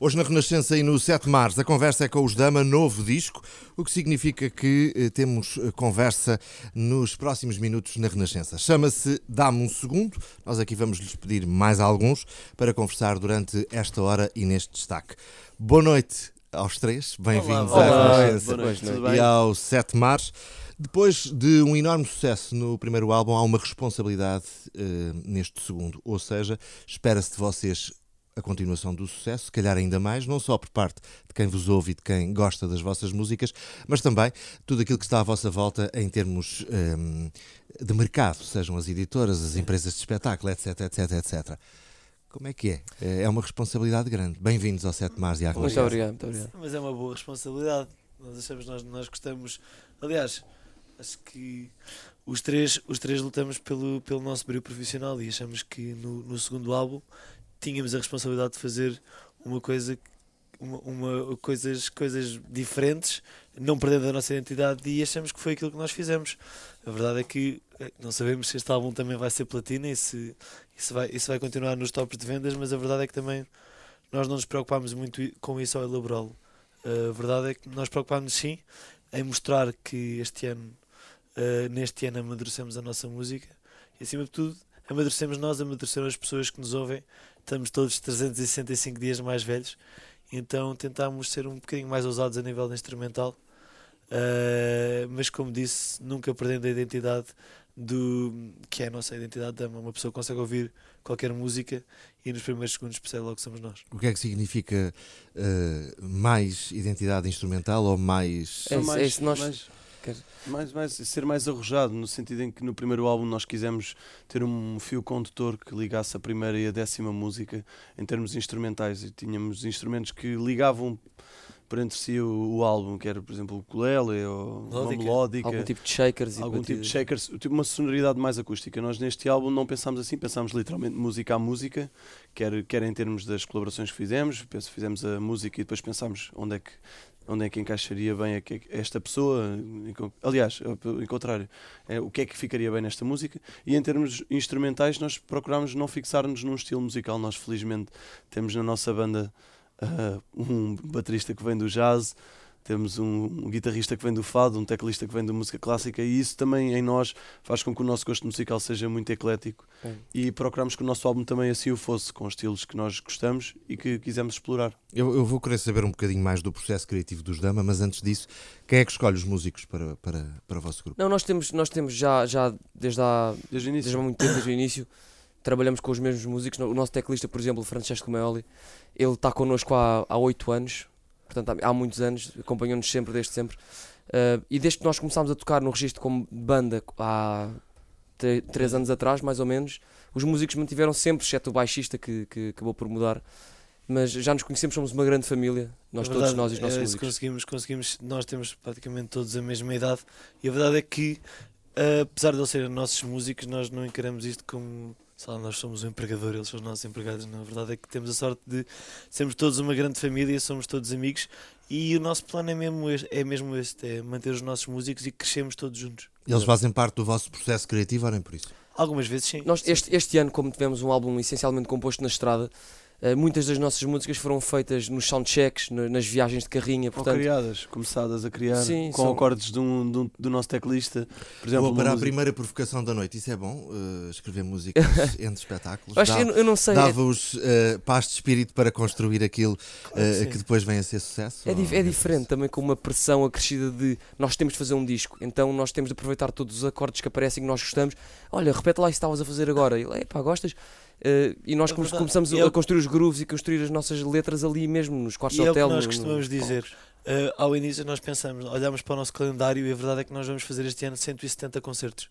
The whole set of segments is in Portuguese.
Hoje na Renascença e no 7 Mares, a conversa é com os Dama, novo disco, o que significa que eh, temos eh, conversa nos próximos minutos na Renascença. Chama-se Dá-me um Segundo. Nós aqui vamos lhes pedir mais alguns para conversar durante esta hora e neste destaque. Boa noite aos três, bem-vindos à Renascença e ao 7 Mares. Depois de um enorme sucesso no primeiro álbum, há uma responsabilidade eh, neste segundo. Ou seja, espera-se de vocês a continuação do sucesso, se calhar ainda mais, não só por parte de quem vos ouve e de quem gosta das vossas músicas, mas também tudo aquilo que está à vossa volta em termos ehm, de mercado, sejam as editoras, as empresas de espetáculo, etc, etc, etc. Como é que é? É uma responsabilidade grande. Bem-vindos ao Sete Mares e à Muito obrigado, muito obrigado. Mas é uma boa responsabilidade. Nós achamos, nós, nós gostamos. Aliás, acho que os três, os três lutamos pelo, pelo nosso brilho profissional e achamos que no, no segundo álbum tínhamos a responsabilidade de fazer uma coisa uma, uma- coisas, coisas diferentes, não perdendo a nossa identidade e achamos que foi aquilo que nós fizemos. A verdade é que eh, não sabemos se este álbum também vai ser platina e se isso vai, isso vai continuar nos tops de vendas, mas a verdade é que também nós não nos preocupámos muito com isso ao elaborá-lo. A verdade é que nós preocupámos sim em mostrar que este ano, eh, neste ano, amadurecemos a nossa música e acima de tudo, amadurecemos nós, amadureceram as pessoas que nos ouvem. Estamos todos 365 dias mais velhos, então tentámos ser um bocadinho mais ousados a nível de instrumental, eh, mas como disse, nunca perdendo a identidade do que é a nossa identidade dama. Uma pessoa consegue ouvir qualquer música e nos primeiros segundos percebe logo que somos nós. O que é que significa eh, mais identidade instrumental ou mais. É mais, é nós- mais, quer- mais, mais- ser mais arrojado, no sentido em que no primeiro álbum nós quisemos ter um fio condutor que ligasse a primeira e a décima música em termos instrumentais e tínhamos instrumentos que ligavam por entre si o, o álbum, que era por exemplo o ukulele ou uma Melódica. melódica. Algum tipo de shakers algum tipo de shakers, tipo uma sonoridade mais acústica. Nós neste álbum não pensámos assim, pensámos literalmente música a música, quer, quer em termos das colaborações que fizemos, penso, fizemos a música e depois pensámos onde é que onde é que encaixaria bem esta pessoa, aliás, em contrário, é, o que é que ficaria bem nesta música? E em termos instrumentais nós procurámos não fixar-nos num estilo musical, nós felizmente temos na nossa banda ah, um baterista que vem do jazz, temos um, um guitarrista que vem do fado, um teclista que vem da música clássica e isso também em nós faz com que o nosso gosto musical seja muito eclético É. e procuramos que o nosso álbum também assim o fosse, com estilos que nós gostamos e que quisemos explorar. Eu, eu vou querer saber um bocadinho mais do processo criativo dos Dama, mas antes disso, quem é que escolhe os músicos para, para, para o vosso grupo? Não, nós temos, nós temos já, já desde há, Desde o início. desde há muito tempo, desde o início, trabalhamos com os mesmos músicos. O nosso teclista, por exemplo, o Francesco Meoli, ele está connosco há há oito anos, portanto há, há muitos anos, acompanhou-nos sempre, desde sempre. Ah, e desde que nós começámos a tocar no registro como banda há três anos atrás, mais ou menos, os músicos mantiveram sempre, exceto o baixista que, que acabou por mudar. Mas já nos conhecemos, somos uma grande família, nós todos verdade nós e os nossos é, músicos. conseguimos, conseguimos, nós temos praticamente todos a mesma idade e a verdade é que, eh, apesar de eles serem nossos músicos, nós não encaramos isto como, lá, nós somos o empregador, eles são os nossos empregados. Não, a verdade é que temos a sorte de sermos todos uma grande família, somos todos amigos e o nosso plano é mesmo este, é mesmo este, é manter os nossos músicos e crescemos todos juntos. Eles fazem parte do vosso processo criativo, olhem por isso. Algumas vezes sim. Nós, este, este ano, como tivemos um álbum essencialmente composto na estrada, muitas das nossas músicas foram feitas nos soundchecks, na- nas viagens de carrinha, Ou portanto, criadas, começadas a criar Sim, com são- acordes de um, de um- do nosso teclista. Por exemplo, Vou para a música- primeira provocação da noite. Isso é bom? eh, escrever músicas entre espetáculos? acho, Dá- eu, eu não sei, é, Dava-vos eh, paz de espírito para construir aquilo Claro que eh, depois vem a ser sucesso? é, Ou dif- é nem por diferente isso? também com uma pressão acrescida de nós temos de fazer um disco, então nós temos de aproveitar todos os acordes que aparecem que nós gostamos. Olha, repete lá isso que estavas a fazer agora. Ele, epá, gostas? Eh, e nós É começamos a, é a construir os grooves e construir as nossas letras ali mesmo, nos quartos E de é o que hotel. nós no- no- costumamos dizer. Uh, ao início nós pensamos, olhamos para o nosso calendário e a verdade é que nós vamos fazer este ano 170 concertos.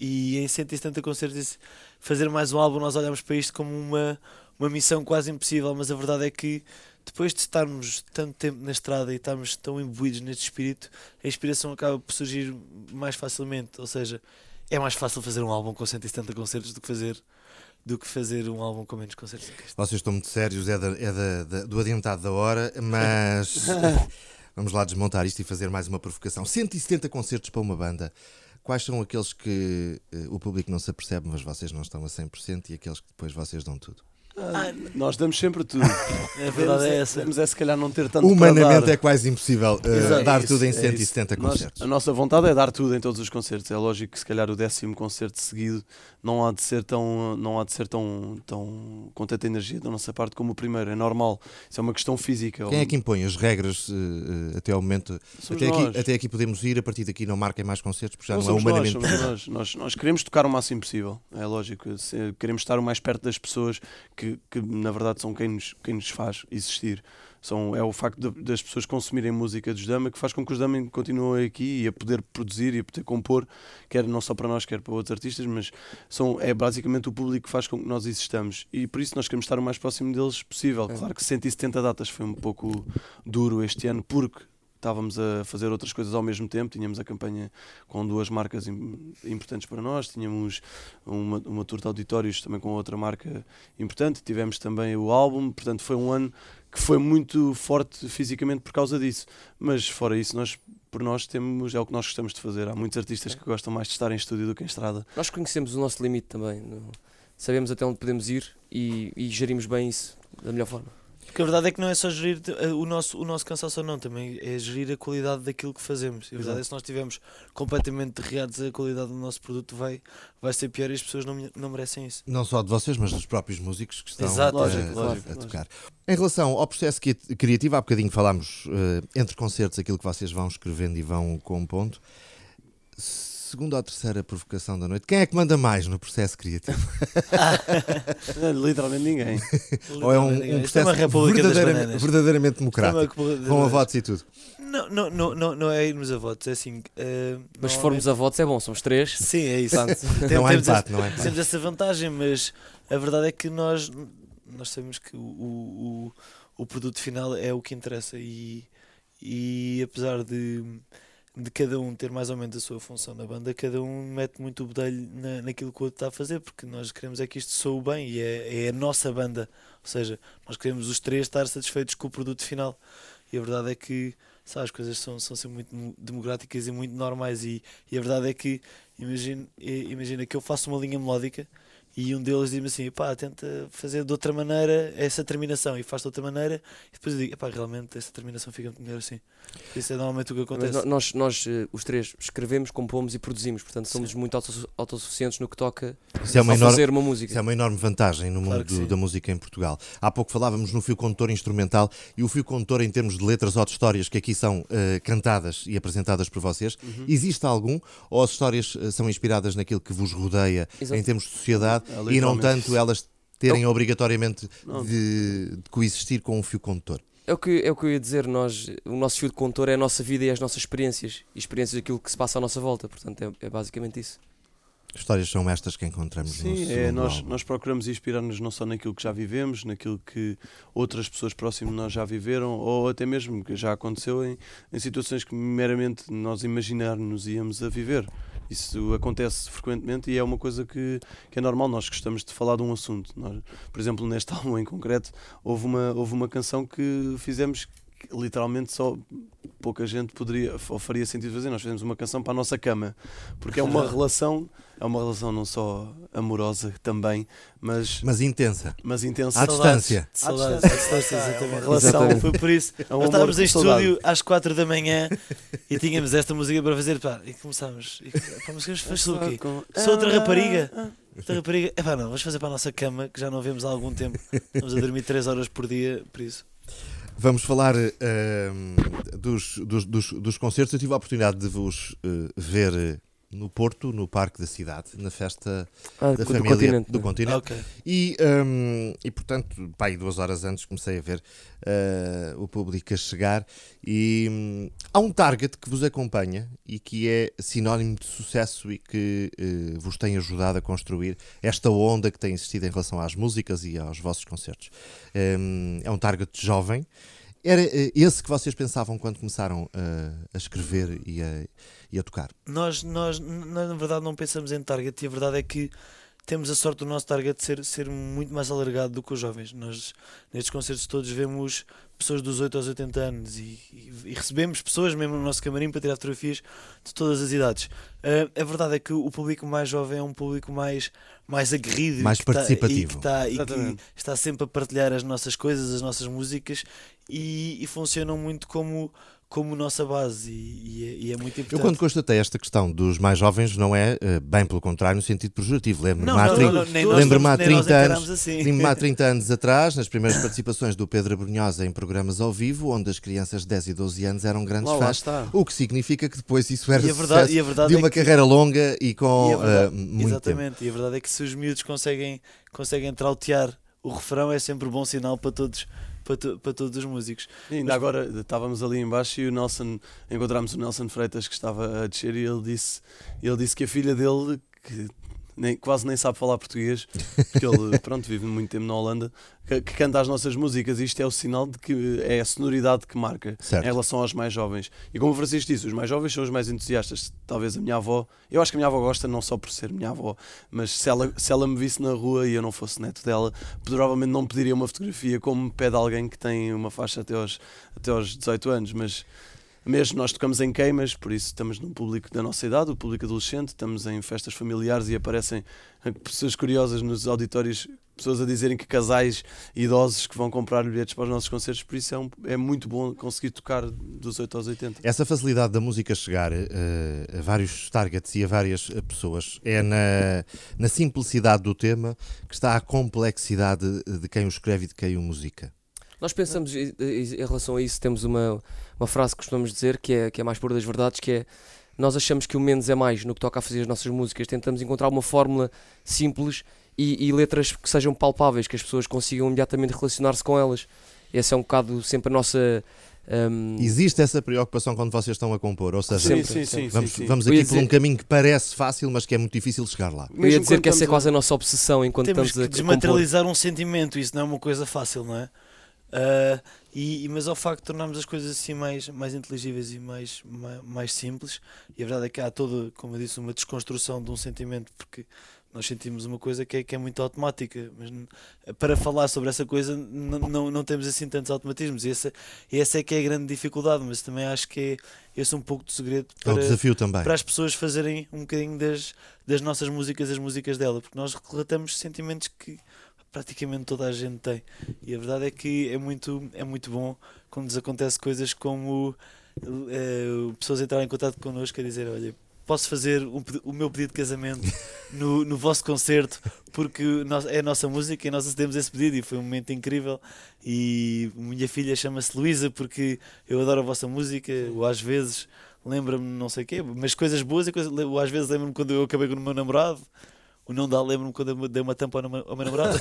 E em 170 concertos, fazer mais um álbum, nós olhamos para isto como uma, uma missão quase impossível, mas a verdade é que depois de estarmos tanto tempo na estrada e estarmos tão imbuídos neste espírito, a inspiração acaba por surgir mais facilmente. Ou seja, é mais fácil fazer um álbum com 170 concertos do que fazer, do que fazer um álbum com menos concertos. Vocês estão muito sérios, é, da- é da- da- do adiantado da hora, mas vamos lá desmontar isto e fazer mais uma provocação. 170 concertos para uma banda. Quais são aqueles que eh, o público não se apercebe, mas vocês não estão a 100% e aqueles que depois vocês dão tudo? Ah, Nós damos sempre tudo. a verdade é essa. Temos é se calhar não ter tanto para Humanamente dar. é quase impossível uh, Exato. dar É tudo em isso, é 170 isso. Nós- concertos. a nossa vontade é dar tudo em todos os concertos. É lógico que se calhar o décimo concerto seguido não há de ser tão, não há de ser tão, tão com tanta energia da nossa parte como o primeiro. É normal. Isso é uma questão física. Quem é que impõe as regras uh, até ao momento? Somos Até nós. aqui, até aqui podemos ir, a partir daqui não marquem mais concertos, porque já não, Não é nós, humanamente possível. nós. Nós, nós queremos tocar o máximo possível, é lógico. Queremos estar o mais perto das pessoas que, que na verdade são quem nos, quem nos faz existir. São, é o facto de- das pessoas consumirem música dos Dama que faz com que os Dama continuem aqui e a poder produzir e a poder compor, quer não só para nós, quer para outros artistas, mas são, é basicamente o público que faz com que nós existamos. E por isso nós queremos estar o mais próximo deles possível. É. Claro que 170 datas foi um pouco duro este ano, porque estávamos a fazer outras coisas ao mesmo tempo. Tínhamos a campanha com duas marcas im- importantes para nós, tínhamos uma, uma tour de auditórios também com outra marca importante, tivemos também o álbum, portanto foi um ano que foi muito forte fisicamente por causa disso. Mas fora isso, nós por nós temos, é o que nós gostamos de fazer. Há muitos artistas que gostam mais de estar em estúdio do que em estrada. Nós conhecemos o nosso limite também. Sabemos até onde podemos ir e, e gerimos bem isso da melhor forma. Porque a verdade é que não é só gerir eh, o nosso, o nosso cansaço ou não, também é gerir a qualidade daquilo que fazemos. E a verdade é que se nós estivermos completamente derreados, a qualidade do nosso produto vai, vai ser pior e as pessoas não, não merecem isso. Não só de vocês, mas dos próprios músicos que estão Exato. a- Lógico, a, lógico, a lógico. tocar. Em relação ao processo cri- criativo, há bocadinho falámos eh, entre concertos aquilo que vocês vão escrevendo e vão compondo. Segunda ou terceira provocação da noite, quem é que manda mais no processo criativo? Literalmente ninguém. Ou é um, um Isto é processo uma república das verdadeiramente, verdadeiramente é democrático, das com a votos e tudo? Não, não, não, não, não é irmos a votos, é assim. eh, Mas se formos a votos é bom, somos três. Sim, é isso. Tem- Não há esse- empate, não há empate. Temos essa vantagem, mas a verdade é que nós, nós sabemos que o, o, o, o produto final é o que interessa e, e apesar de, de cada um ter mais ou menos a sua função na banda, cada um mete muito o bedelho na, naquilo que o outro está a fazer, porque nós queremos é que isto soe bem e é, é a nossa banda, ou seja, nós queremos os três estar satisfeitos com o produto final. E a verdade é que sabe, as coisas são, são sempre muito democráticas e muito normais. E, e a verdade é que imagina, imagina que eu faço uma linha melódica e um deles diz-me assim, pá, tenta fazer de outra maneira essa terminação e faz de outra maneira e depois eu digo, pá, realmente essa terminação fica muito melhor assim. Isso é normalmente o que mas acontece. no- nós, nós, eh, os três, escrevemos, compomos e produzimos. Portanto, somos muito autossu- autossuficientes no que toca Isso é uma a enorme, fazer uma música. Isso é uma enorme vantagem no Claro mundo sim. da música em Portugal. Há pouco falávamos no fio condutor instrumental e o fio condutor em termos de letras ou de histórias que aqui são eh, cantadas e apresentadas por vocês. Uhum. Existe algum ou as histórias eh, são inspiradas naquilo que vos rodeia Exato. em termos de sociedade É, e não tanto elas terem obrigatoriamente de, de coexistir com um fio condutor? É o, que, é o que eu ia dizer, nós, o nosso fio de condutor é a nossa vida e as nossas experiências. E experiências daquilo que se passa à nossa volta. Portanto, é, é basicamente isso. Histórias são estas que encontramos no Sim, segundo é, nós, álbum. nós procuramos inspirar-nos não só naquilo que já vivemos, naquilo que outras pessoas próximas de nós já viveram, ou até mesmo que já aconteceu em, em situações que meramente nós imaginar-nos íamos a viver. Isso acontece frequentemente e é uma coisa que, que é normal. Nós gostamos de falar de um assunto. Nós, por exemplo, neste álbum em concreto, houve uma, houve uma canção que fizemos literalmente só pouca gente poderia ou faria sentido fazer. Nós fizemos uma canção para a nossa cama, porque é uma relação, é uma relação não só amorosa também, mas, Mas intensa. mas intensa. À Saudades. distância. Saudades, À distância, É uma relação. Exatamente. Foi por isso. É um Nós estávamos em estúdio às 4 da manhã e tínhamos esta música para fazer. Pá, e começámos. E, pá, mas o quê? Sou outra rapariga. Outra rapariga. É pá, não, vamos fazer para a nossa cama que já não vemos há algum tempo. Vamos a dormir 3 horas por dia, por isso. Vamos falar ehm, dos, dos, dos, dos concertos. Eu tive a oportunidade de vos eh, ver eh, no Porto, no Parque da Cidade, na festa Ah, da do família continente. do né? continente. Ok. E, hum, e portanto, pá, aí duas horas antes comecei a ver eh, o público a chegar e hum, há um target que vos acompanha e que é sinónimo de sucesso e que eh, vos tem ajudado a construir esta onda que tem existido em relação às músicas e aos vossos concertos. Hum, é um target jovem. Era eh, esse que vocês pensavam quando começaram eh, a escrever e a, e a tocar? Nós, nós, nós, na verdade, não pensamos em target e a verdade é que temos a sorte do nosso target ser, ser muito mais alargado do que os jovens. Nós, nestes concertos todos, vemos pessoas dos 8 aos 80 anos e, e, e recebemos pessoas mesmo no nosso camarim para tirar fotografias de todas as idades. Uh, a verdade é que o público mais jovem é um público mais, mais aguerrido mais que participativo tá, e, que tá, e que está sempre a partilhar as nossas coisas, as nossas músicas e, e funcionam muito como como nossa base e, e, é, e, é, muito importante. Eu quando constatei esta questão dos mais jovens não é uh, bem pelo contrário no sentido pejorativo. Lembro-me há, lembro há 30 anos, assim. há 30 anos atrás, nas primeiras participações do Pedro Abrunhosa em programas ao vivo, onde as crianças de 10 e 12 anos eram grandes lá, fãs, lá o que significa que depois isso era e verdade, e de é uma que, carreira longa e com e verdade, uh, muito Exatamente, tempo. e a verdade é que se os miúdos conseguem, conseguem trautear o refrão é sempre bom sinal para todos para, to, para todos os músicos. E ainda Mas, agora estávamos ali embaixo e o Nelson, encontramos o Nelson Freitas que estava a descer e ele disse, ele disse que a filha dele, que nem, quase nem sabe falar português, porque ele pronto, vive muito tempo na Holanda, que, que, canta as nossas músicas. Isto é o sinal de que é a sonoridade que marca certo. em relação aos mais jovens. E como o Francisco disse, os mais jovens são os mais entusiastas. Talvez a minha avó, eu acho que a minha avó gosta não só por ser minha avó, mas se ela, se ela me visse na rua e eu não fosse neto dela, provavelmente não pediria uma fotografia como pede alguém que tem uma faixa até aos, até aos 18 anos. Mas mesmo nós tocamos em queimas, por isso estamos num público da nossa idade, o público adolescente, estamos em festas familiares e aparecem pessoas curiosas nos auditórios, pessoas a dizerem que casais idosos que vão comprar bilhetes para os nossos concertos, por isso é, um, é muito bom conseguir tocar dos 8 aos 80. Essa facilidade da música chegar uh, a vários targets e a várias eh, pessoas é na, na simplicidade do tema que está a complexidade de quem o escreve e de quem o musica. Nós pensamos, em relação a isso, temos uma, uma frase que costumamos dizer que é, que é mais pura das verdades, que é nós achamos que o menos é mais no que toca a fazer as nossas músicas, tentamos encontrar uma fórmula simples e, e letras que sejam palpáveis, que as pessoas consigam imediatamente relacionar-se com elas. Essa é um bocado sempre a nossa. Um... Existe essa preocupação quando vocês estão a compor, ou seja, sim, sim, sim, vamos, sim, vamos aqui por um caminho que parece fácil, mas que é muito difícil chegar lá. Eu ia dizer que essa é quase a nossa obsessão enquanto Temos estamos que desmaterializar um sentimento, isso não é uma coisa fácil, não é? Uh, e, mas ao facto de tornarmos as coisas assim mais, mais inteligíveis e mais, mais, mais, simples, e a verdade é que há toda, como eu disse, uma desconstrução de um sentimento, porque nós sentimos uma coisa que é, que é muito automática, mas para falar sobre essa coisa não, não, temos assim tantos automatismos, e essa, e essa é que é a grande dificuldade, mas também acho que é esse um pouco de segredo para, é desafio também. para as pessoas fazerem um bocadinho das, das nossas músicas, as músicas dela, porque nós relatamos sentimentos que praticamente toda a gente tem. E a verdade é que é muito, é muito bom quando nos acontece coisas como é, pessoas entrarem em contato connosco a dizer, olha, posso fazer um, o meu pedido de casamento no, no vosso concerto porque é a nossa música e nós acedemos esse pedido. E foi um momento incrível. E minha filha chama-se Luísa porque eu adoro a vossa música ou às vezes lembra-me não sei o quê, mas coisas boas e coisas, ou às vezes lembra-me quando eu acabei com o meu namorado o não dá, lembro-me quando eu dei uma tampa ao meu namorado.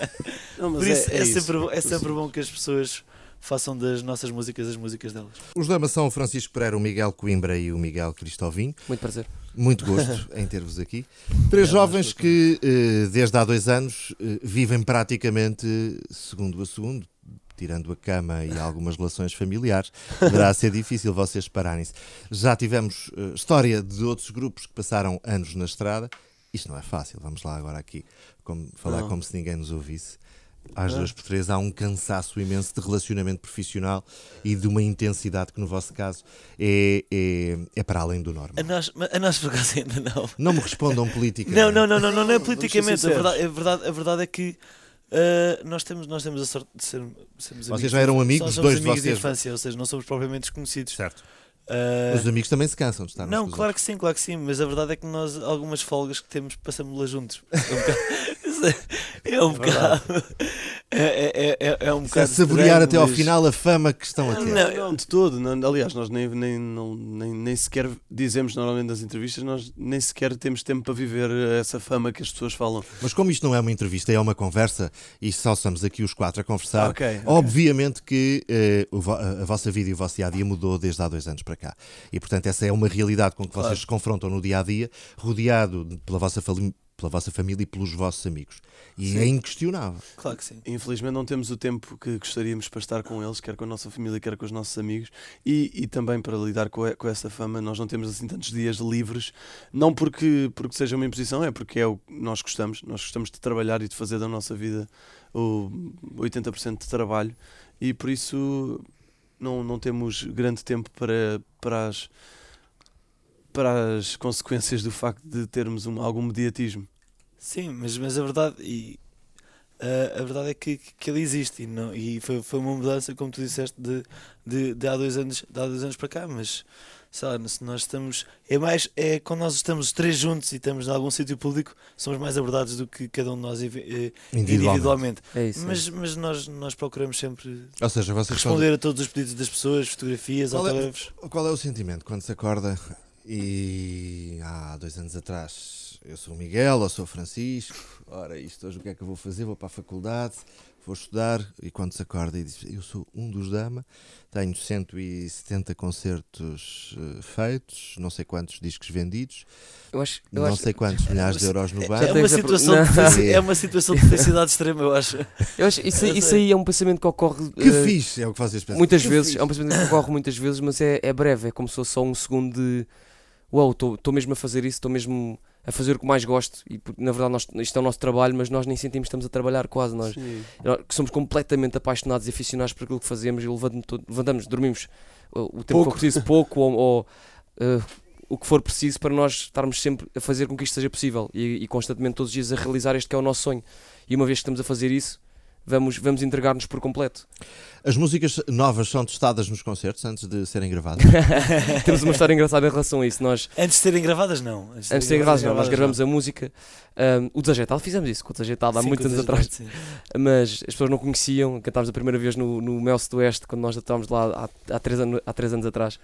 não, Por isso, é, é, é sempre, bom, é sempre bom que as pessoas façam das nossas músicas as músicas delas. Os damas são o Francisco Pereira, o Miguel Coimbra e o Miguel Cristovinho. Muito prazer. Muito gosto em ter-vos aqui. Três é, jovens que, eh, desde há dois anos, eh, vivem praticamente segundo a segundo, tirando a cama e algumas relações familiares, poderá ser difícil vocês separarem-se. Já tivemos uh, história de outros grupos que passaram anos na estrada isto não é fácil, vamos lá agora aqui como, falar não. como se ninguém nos ouvisse. Às duas por três há um cansaço imenso de relacionamento profissional e de uma intensidade que, no vosso caso, é, é, é para além do normal. A nós, a nós, por acaso, ainda não. Não me respondam politicamente. Não, não, não, não, não, não é politicamente. A verdade, a, verdade, a verdade é que uh, nós, temos, nós temos a sorte de ser, sermos Vocês amigos. já eram amigos, somos dois amigos de vocês. de infância, ou seja, não somos propriamente desconhecidos. Certo. Uh, Os amigos também se cansam de estar Não, claro que sim, claro que sim, mas a verdade é que nós, algumas folgas que temos, passamos-las juntos. É um bocado. É, é, é, é um bocado. É saborear até ao final a fama que estão a ter. Não, não de todo. Não, aliás, nós nem, nem, não, nem, nem sequer dizemos normalmente nas entrevistas, nós nem sequer temos tempo para viver essa fama que as pessoas falam. Mas como isto não é uma entrevista, é uma conversa e só estamos aqui os quatro a conversar, okay, okay. obviamente que eh, a vossa vida e o vosso dia a dia mudou desde há dois anos para cá. E portanto, essa é uma realidade com que claro. vocês se confrontam no dia a dia, rodeado pela vossa pela vossa família e pelos vossos amigos. E Sim. é inquestionável. Claro que sim. Infelizmente não temos o tempo que gostaríamos para estar com eles, quer com a nossa família, quer com os nossos amigos, e, e também para lidar com, e- com essa fama, nós não temos assim tantos dias livres, não porque, porque seja uma imposição, é porque é o que nós gostamos, nós gostamos de trabalhar e de fazer da nossa vida o 80% de trabalho, e por isso não, não temos grande tempo para, para, as, para as consequências do facto de termos um, algum mediatismo. Sim, mas, mas a verdade e a, a verdade é que, que ele existe e, não, e foi, foi uma mudança, como tu disseste, de, de, de há dois anos, de há dois anos para cá, mas sei lá, se nós estamos. É mais, é quando nós estamos os três juntos e estamos em algum sítio público, somos mais abordados do que cada um de nós eh, Individualmente. individualmente. É isso. Mas, mas nós, nós procuramos sempre Ou seja, responder a todos os pedidos das pessoas, fotografias, Qual é- autógrafos. Qual é o sentimento quando se acorda e há dois anos atrás eu sou o Miguel ou sou o Francisco, ora isto hoje o que é que eu vou fazer? Vou para a faculdade, vou estudar e quando se acorda e diz eu sou um dos Dama, tenho 170 concertos eh, feitos, não sei quantos discos vendidos, eu acho, eu não acho, sei quantos milhares de euros no É, banco. é uma situação de é uma situação de felicidade extrema, eu acho. eu acho isso, Eu isso aí é um pensamento que ocorre Que eh, fixe é o que vocês pensam. muitas Que vezes, fixe. é um pensamento que ocorre muitas vezes, mas é, é breve, é como se fosse só um segundo de uau, estou mesmo a fazer isso, estou mesmo a fazer o que mais gosto e na verdade nós, isto é o nosso trabalho, mas nós nem sentimos que estamos a trabalhar quase nós. Nós que somos completamente apaixonados e aficionados por aquilo que fazemos e levantamos, levantamos dormimos o, o tempo que Pouco. for preciso, pouco ou, ou, eh, o que for preciso para nós estarmos sempre a fazer com que isto seja possível e, e constantemente todos os dias a realizar este que é o nosso sonho. E uma vez que estamos a fazer isso, vamos, vamos entregar-nos por completo. As músicas novas são testadas nos concertos antes de serem gravadas. Temos uma história engraçada em relação a isso. Nós, Antes de serem gravadas, não. Antes antes de ser gravados, não, nós gravamos a música. um, o Desajeitado, fizemos isso com o Desajeitado há Sim, muitos anos os atrás. sim. mas as pessoas não conheciam. Cantámos a primeira vez no, no Mel Sudoeste, quando nós estávamos lá há, há, três anos, há três anos atrás.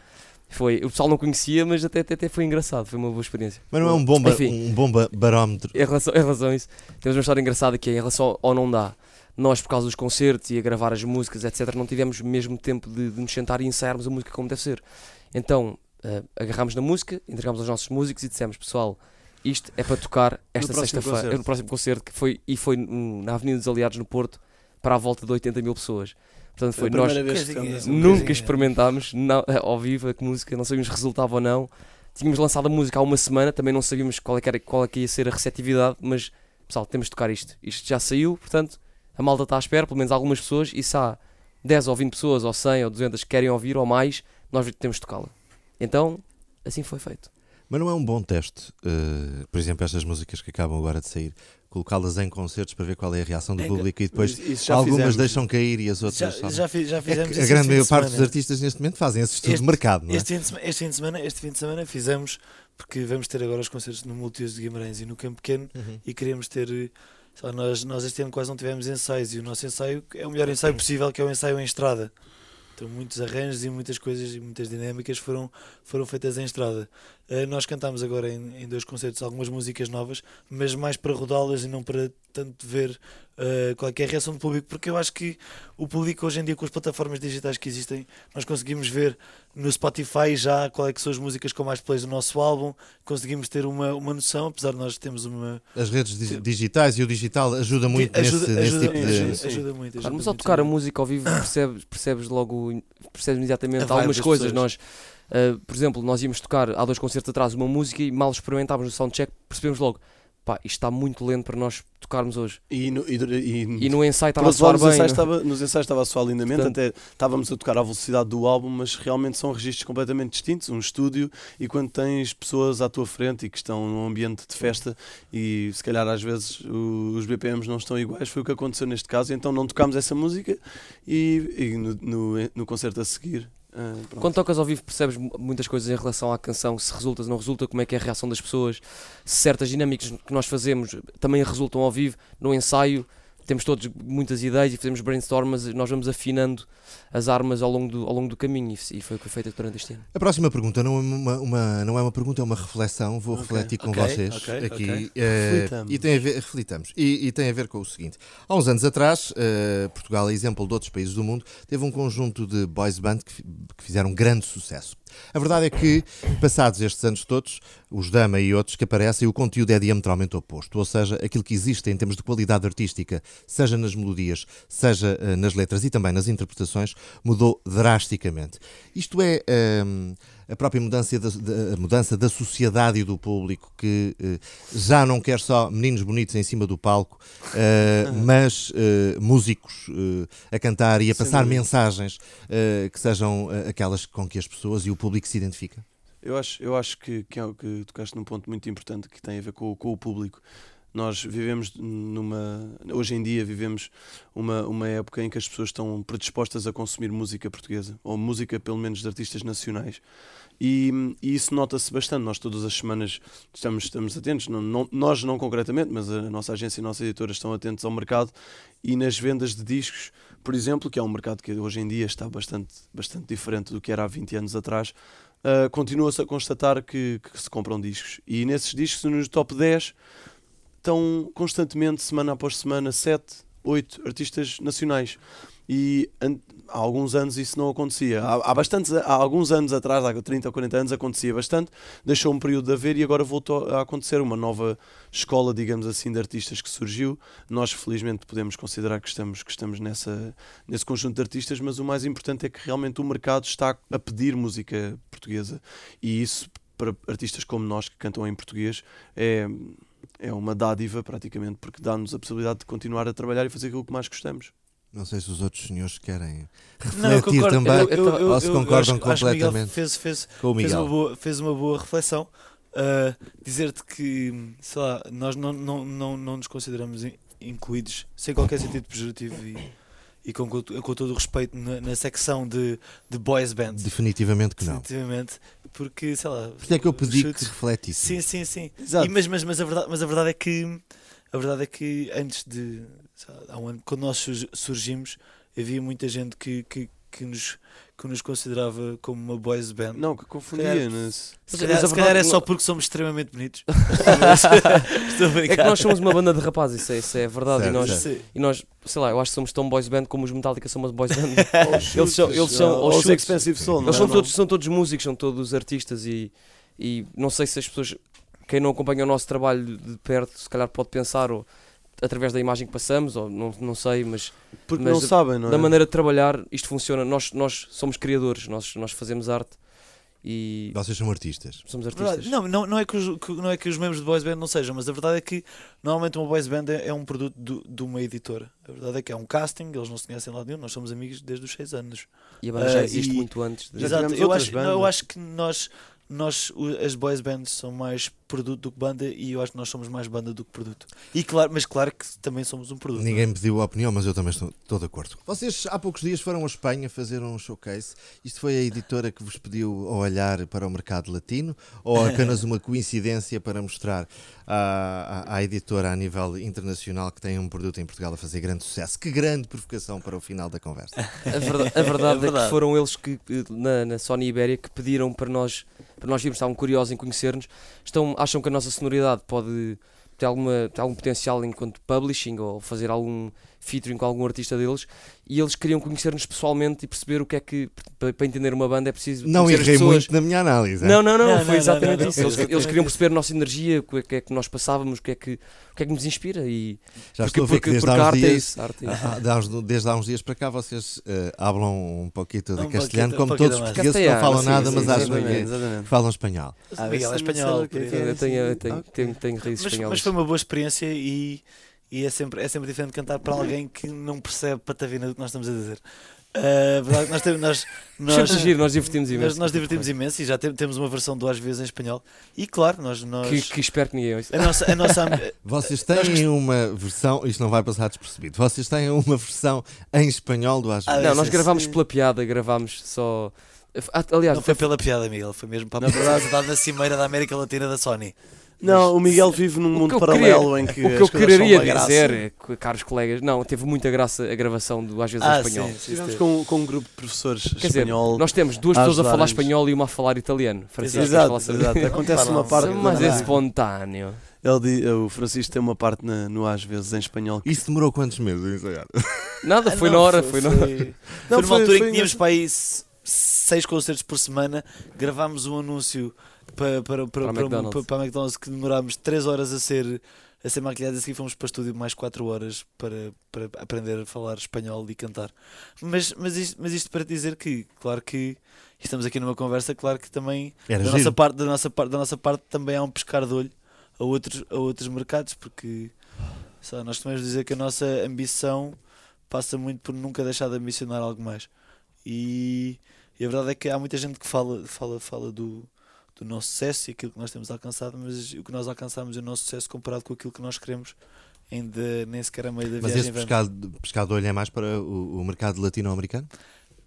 Foi, o pessoal não conhecia, mas até, até, até foi engraçado, foi uma boa experiência. Mas não é um bom, ba- Enfim. um bom ba- barómetro. Em relação, em relação a isso, temos uma história engraçada que é em relação ao não dá. Nós, por causa dos concertos e a gravar as músicas, etc., não tivemos mesmo tempo de, de nos sentar e ensaiarmos a música como deve ser. Então, eh, agarrámos na música, entregámos aos nossos músicos e dissemos, pessoal, isto é para tocar esta sexta-feira, no próximo concerto, que foi, e foi na Avenida dos Aliados, no Porto, para a volta de 80 mil pessoas. Portanto, Foi foi nós que nunca experimentámos não, eh, ao vivo a música, não sabíamos se resultava ou não. Tínhamos lançado a música há uma semana, também não sabíamos qual é que, era, qual é que ia ser a receptividade, mas pessoal, temos de tocar isto. Isto já saiu, portanto, a malta está à espera, pelo menos algumas pessoas, e se há 10 ou 20 pessoas, ou 100 ou 200 que querem ouvir ou mais, nós temos de tocá-la. Então, assim foi feito. Mas não é um bom teste, eh, por exemplo, estas músicas que acabam agora de sair, colocá-las em concertos para ver qual é a reação do É, público e depois já algumas fizemos. deixam cair e as Já, outras. já, fi- já É fizemos que a grande maior de parte dos semana. artistas neste momento fazem esse estudo Este- de mercado, não é? Este fim, de, sema- este fim de semana, este fim de semana fizemos porque vamos ter agora os concertos no Multiuso de Guimarães e no Campo Pequeno Uhum. e queremos ter lá, nós, nós este ano quase não tivemos ensaios e o nosso ensaio é o melhor ensaio possível que é o ensaio em estrada. Então muitos arranjos e muitas coisas e muitas dinâmicas foram, foram feitas em estrada nós cantámos agora em, em dois concertos algumas músicas novas mas mais para rodá-las e não para tanto ver eh, qual é que é a reação do público porque eu acho que o público hoje em dia com as plataformas digitais que existem nós conseguimos ver no Spotify já qual é que são as músicas com mais plays do nosso álbum conseguimos ter uma, uma noção apesar de nós termos uma As redes di- digitais e o digital ajuda muito ajuda, nesse, nesse ajuda, tipo de. ajuda, Sim. ajuda muito. Claro, ajuda mas ao muito, tocar a música ao vivo percebes, percebes logo, percebes imediatamente algumas coisas. pessoas. Nós, uh, por exemplo, nós íamos tocar há dois concertos atrás uma música e mal experimentávamos no soundcheck, percebemos logo, pá, isto está muito lento para nós tocarmos hoje. E, no, e, e, E no ensaio estava a soar bem. ensaios não? estava, nos ensaios estava a soar lindamente, Portanto- até estávamos a tocar à velocidade do álbum, mas realmente são registros completamente distintos. Um estúdio e quando tens pessoas à tua frente e que estão num ambiente de festa e se calhar às vezes o- os BPMs não estão iguais, foi o que aconteceu neste caso. Então não tocámos essa música e, e no, no, no concerto a seguir. Pronto. Quando tocas ao vivo percebes mu- muitas coisas em relação à canção, se resulta, se não resulta, como é que é a reação das pessoas, se certas dinâmicas que nós fazemos também resultam ao vivo, no ensaio temos todos muitas ideias e fazemos brainstorm, mas nós vamos afinando as armas ao longo do, ao longo do caminho e e foi o que foi feito durante este ano. A próxima pergunta não é uma, uma- não é uma pergunta, é uma reflexão. Vou Ok, refletir com ok, vocês ok, aqui. Reflitamos. e tem a ver, reflitamos. E, e tem a ver com o seguinte: há uns anos atrás, eh, Portugal, a exemplo de outros países do mundo, teve um conjunto de boys band que, que fizeram grande sucesso. A verdade é que, passados estes anos todos, os Dama e outros que aparecem, o conteúdo é diametralmente oposto. Ou seja, aquilo que existe em termos de qualidade artística, seja nas melodias, seja uh, nas letras e também nas interpretações, mudou drasticamente. Isto é. Um, a própria mudança da, da, mudança da sociedade e do público, que uh, já não quer só meninos bonitos em cima do palco, uh, mas uh, músicos a cantar e a passar mensagens que sejam aquelas com que as pessoas e o público se identificam. Eu acho, eu acho que, que, é, que tocaste num ponto muito importante que tem a ver com, com o público. Nós vivemos numa. Hoje em dia vivemos uma, uma época em que as pessoas estão predispostas a consumir música portuguesa, ou música, pelo menos, de artistas nacionais. E, e isso nota-se bastante. Nós, todas as semanas, estamos, estamos atentos, não, não, nós não concretamente, mas a nossa agência e a nossa editora estão atentos ao mercado e nas vendas de discos, por exemplo, que é um mercado que hoje em dia está bastante, bastante diferente do que era há 20 anos atrás. Uh, continua-se a constatar que, que se compram discos. E nesses discos, nos top 10, estão constantemente, semana após semana, sete, oito artistas nacionais. E há alguns anos isso não acontecia. Há, há, bastantes, há alguns anos atrás, há 30 ou 40 anos, acontecia bastante, deixou um período de haver e agora voltou a acontecer uma nova escola, digamos assim, de artistas que surgiu. Nós, felizmente, podemos considerar que estamos, que estamos nessa, nesse conjunto de artistas, mas o mais importante é que realmente o mercado está a pedir música portuguesa. E isso, para artistas como nós que cantam em português, é é uma dádiva praticamente, porque dá-nos a possibilidade de continuar a trabalhar e fazer aquilo que mais gostamos. Não sei se os outros senhores querem refletir não, também eu, eu, eu, ou se concordam acho, completamente acho fez, fez, com o Miguel. Fez uma boa, fez uma boa reflexão. Uh, Dizer-te que, sei lá, nós não, não, não, não nos consideramos incluídos, sem qualquer sentido pejorativo e, e com, com todo o respeito na, na, secção de, de boys band. Definitivamente que não. Definitivamente, porque sei lá. Por é que eu pedi chutes. que refletisse. Sim, sim, sim. Exato. E, mas, mas, mas, a verdade, mas a verdade é que a verdade é que antes de há um ano, quando nós surgimos, havia muita gente que, que, que nos que nos considerava como uma boys band. Não, que confundia-nos. Se, calhar, se calhar é só porque somos extremamente bonitos. é que nós somos uma banda de rapazes, isso é, isso é verdade. Certo, e, nós, e nós, sei lá, eu acho que somos tão boys band como os Metallica são uma boys band. eles são, eles são os Expensive Soul. Eles são, todos, são todos músicos, são todos artistas e, e não sei se as pessoas, quem não acompanha o nosso trabalho de perto, se calhar pode pensar ou através da imagem que passamos, ou não, não sei, mas. Porque mas não sabem, não é? Da maneira de trabalhar, isto funciona. Nós, nós somos criadores, nós, nós fazemos arte e. Vocês são artistas. Somos artistas. Não, não, não, é que os, que, não é que os membros de boys band não sejam, mas a verdade é que normalmente uma boys band é, é um produto do, de uma editora. A verdade é que é um casting, eles não se conhecem lá nenhum, nós somos amigos desde os 6 anos. E a banda uh, já existe e, muito antes. De... Exato, eu acho, eu acho que nós nós, as boys bands são mais produto do que banda e eu acho que nós somos mais banda do que produto. E claro, mas claro que também somos um produto. Ninguém me pediu a opinião, mas eu também estou, estou, de acordo. Vocês há poucos dias foram a Espanha fazer um showcase. Isto foi a editora que vos pediu olhar para o mercado latino ou apenas uma coincidência para mostrar à, à, à, editora a nível internacional que tem um produto em Portugal a fazer grande sucesso? Que grande provocação para o final da conversa. A verdade, a verdade é, verdade. é que foram eles que na, na Sony Ibéria que pediram para nós para nós virmos, estavam curiosos em conhecer-nos, estão, acham que a nossa sonoridade pode ter, alguma, ter algum potencial enquanto publishing ou fazer algum featuring com algum artista deles e eles queriam conhecer-nos pessoalmente e perceber o que é que, para, entender uma banda, é preciso. Não errei muito na minha análise. Não, não, não, não foi não, exatamente não, não, isso. Eles, eles, queriam perceber a nossa energia, o que é que nós passávamos, o que é que, o que, é que nos inspira. E, Já porque, estou a ver que desde, há uns dias, é arte é desde há uns dias para cá vocês uh, hablam um pouquinho de um castelhano, como todos os portugueses não falam nada, mas acham que falam espanhol. Ah, Miguel é espanhol. Eu tenho, tenho, raízes espanholas. Mas foi uma boa experiência e e é sempre, é sempre diferente cantar para alguém que não percebe patavina do que nós estamos a dizer. Uh, verdade, nós, temos, nós, nós, giro, nós divertimos imenso. Nós, nós divertimos imenso e já tem, temos uma versão do Às vezes em espanhol. E claro, nós. nós que, que espero que ninguém ouça. A nossa, a nossa, Vocês têm uma versão, isto não vai passar despercebido, vocês têm uma versão em espanhol do Às vezes. Ah, não, nós gravámos pela piada, gravámos só. Aliás, não foi pela piada, Miguel, foi mesmo para a verdade, na cimeira da América Latina da Sony. Não, o Miguel vive num mundo paralelo queria, em que. O que eu quereria dizer, caros colegas, não, teve muita graça a gravação do Às vezes ah, em espanhol. Sim, Estivemos com, com um grupo de professores Quer espanhol. Dizer, nós temos duas pessoas a falar espanhol e uma a falar italiano. Francisco, exato, exato. Acontece uma parte. Mas é espontâneo. Ele, o Francisco tem uma parte na, no Às vezes em espanhol. Que... Isso demorou quantos meses a ensaiar? Nada, foi ah, não, na hora. Foi, foi, na... foi, não, foi numa altura em que tínhamos para aí seis concertos por semana, gravámos um anúncio para, para, para, Para a McDonald's. para, a McDonald's que demorámos 3 horas a ser, a ser maquilhados, a seguir fomos para o estúdio mais 4 horas para, para aprender a falar espanhol e cantar. Mas, mas, isto, mas isto para dizer que, claro que estamos aqui numa conversa, claro que também Era da giro. nossa, parte, da, nossa parte, da nossa parte também há um pescar de olho a outros, a outros mercados, porque lá, nós costumamos dizer que a nossa ambição passa muito por nunca deixar de ambicionar algo mais. E, e a verdade é que há muita gente que fala, fala, fala do, do nosso sucesso e aquilo que nós temos alcançado, mas o que nós alcançamos é o nosso sucesso comparado com aquilo que nós queremos, ainda nem sequer a meio da Mas viagem. esse vamos. pescado, pescado de olho é mais para o, o mercado latino-americano?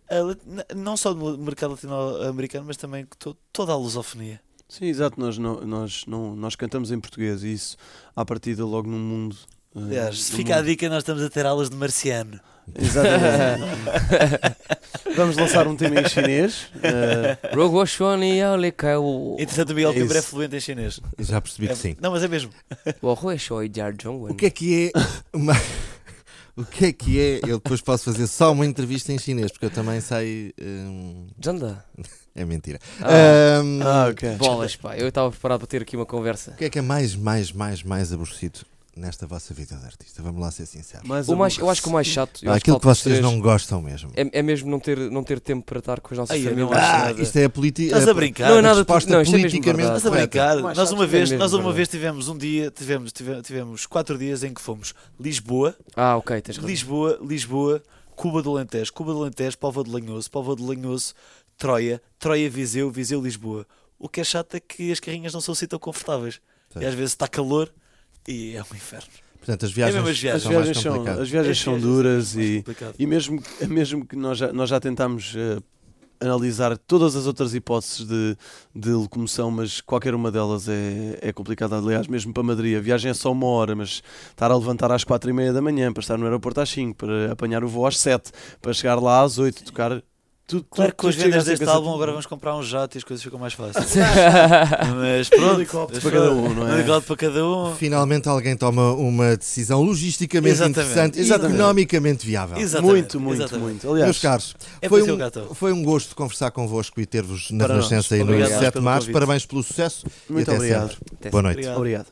A não só do mercado latino-americano, mas também to- toda a lusofonia. Sim, exato. Nós, não, nós, não, nós cantamos em português e isso, à partida, logo no mundo. eh, Aliás, se fica a mundo- dica, nós estamos a ter aulas de marciano. Exatamente. Vamos lançar um tema em chinês. eh, Rogo Shoni Yao Kao. Entretanto, o Miguel É Câmara é isso. fluente em chinês. Já percebi É- que sim. Não, mas é mesmo. O que é que é uma... O que é que é? Eu depois posso fazer só uma entrevista em chinês, porque eu também sei. hum, Janda. é mentira. Ah, Hum, ah, ok. Bolas, pá. Eu estava preparado para ter aqui uma conversa. O que é que é mais, mais, mais, mais aborrecido nesta vossa vida de artista? Vamos lá ser sinceros. Mais O mais, eu acho que o mais chato. eu Ah, acho aquilo que vocês não gostam mesmo. É, é mesmo não ter, não ter tempo para estar com as nossas Ai, famílias. Ah, isto é a política. Estás a brincar? Não é nada- resposta não, isto é mesmo politicamente. Estás a brincar? Nós uma é vez, mesmo nós uma verdade. vez tivemos um dia, tivemos, tive- tivemos quatro dias em que fomos Lisboa, Ah, ok, tens razão. Lisboa, Lisboa, Cuba do Alentejo, Cuba do Alentejo, Póvoa de Lanhoso, Póvoa de Lanhoso, Troia, Troia, Viseu, Viseu, Lisboa. O que é chato é que as carrinhas não são assim tão confortáveis. Sim. E às vezes está calor e é um inferno. Portanto, as viagens, É mesmo as viagens. As são mais viagens são, as viagens As são viagens duras mais e, e mesmo, mesmo que nós já, nós já tentámos eh, analisar todas as outras hipóteses de, de locomoção, mas qualquer uma delas é, é complicada. Aliás, mesmo para Madrid, a viagem é só uma hora, mas estar a levantar às quatro e meia da manhã para estar no aeroporto às 5, para apanhar o voo às 7, para chegar lá às 8, tocar. Tudo, Claro que tudo- com as vendas deste álbum agora vamos comprar um jato e as coisas ficam mais fáceis. Mas pronto, helicóptero para cada um, não é? Um helicóptero para cada um. Finalmente alguém toma uma decisão logisticamente Exatamente, interessante exatamente. e economicamente viável. Exatamente, Muito, muito, exatamente. muito. Aliás, Meus caros, É foi um, foi um gosto conversar convosco e ter-vos na. Renascença e no Obrigado 7 de março. Parabéns pelo sucesso muito e até obrigado. sempre. Até Boa noite. Obrigado. Obrigado.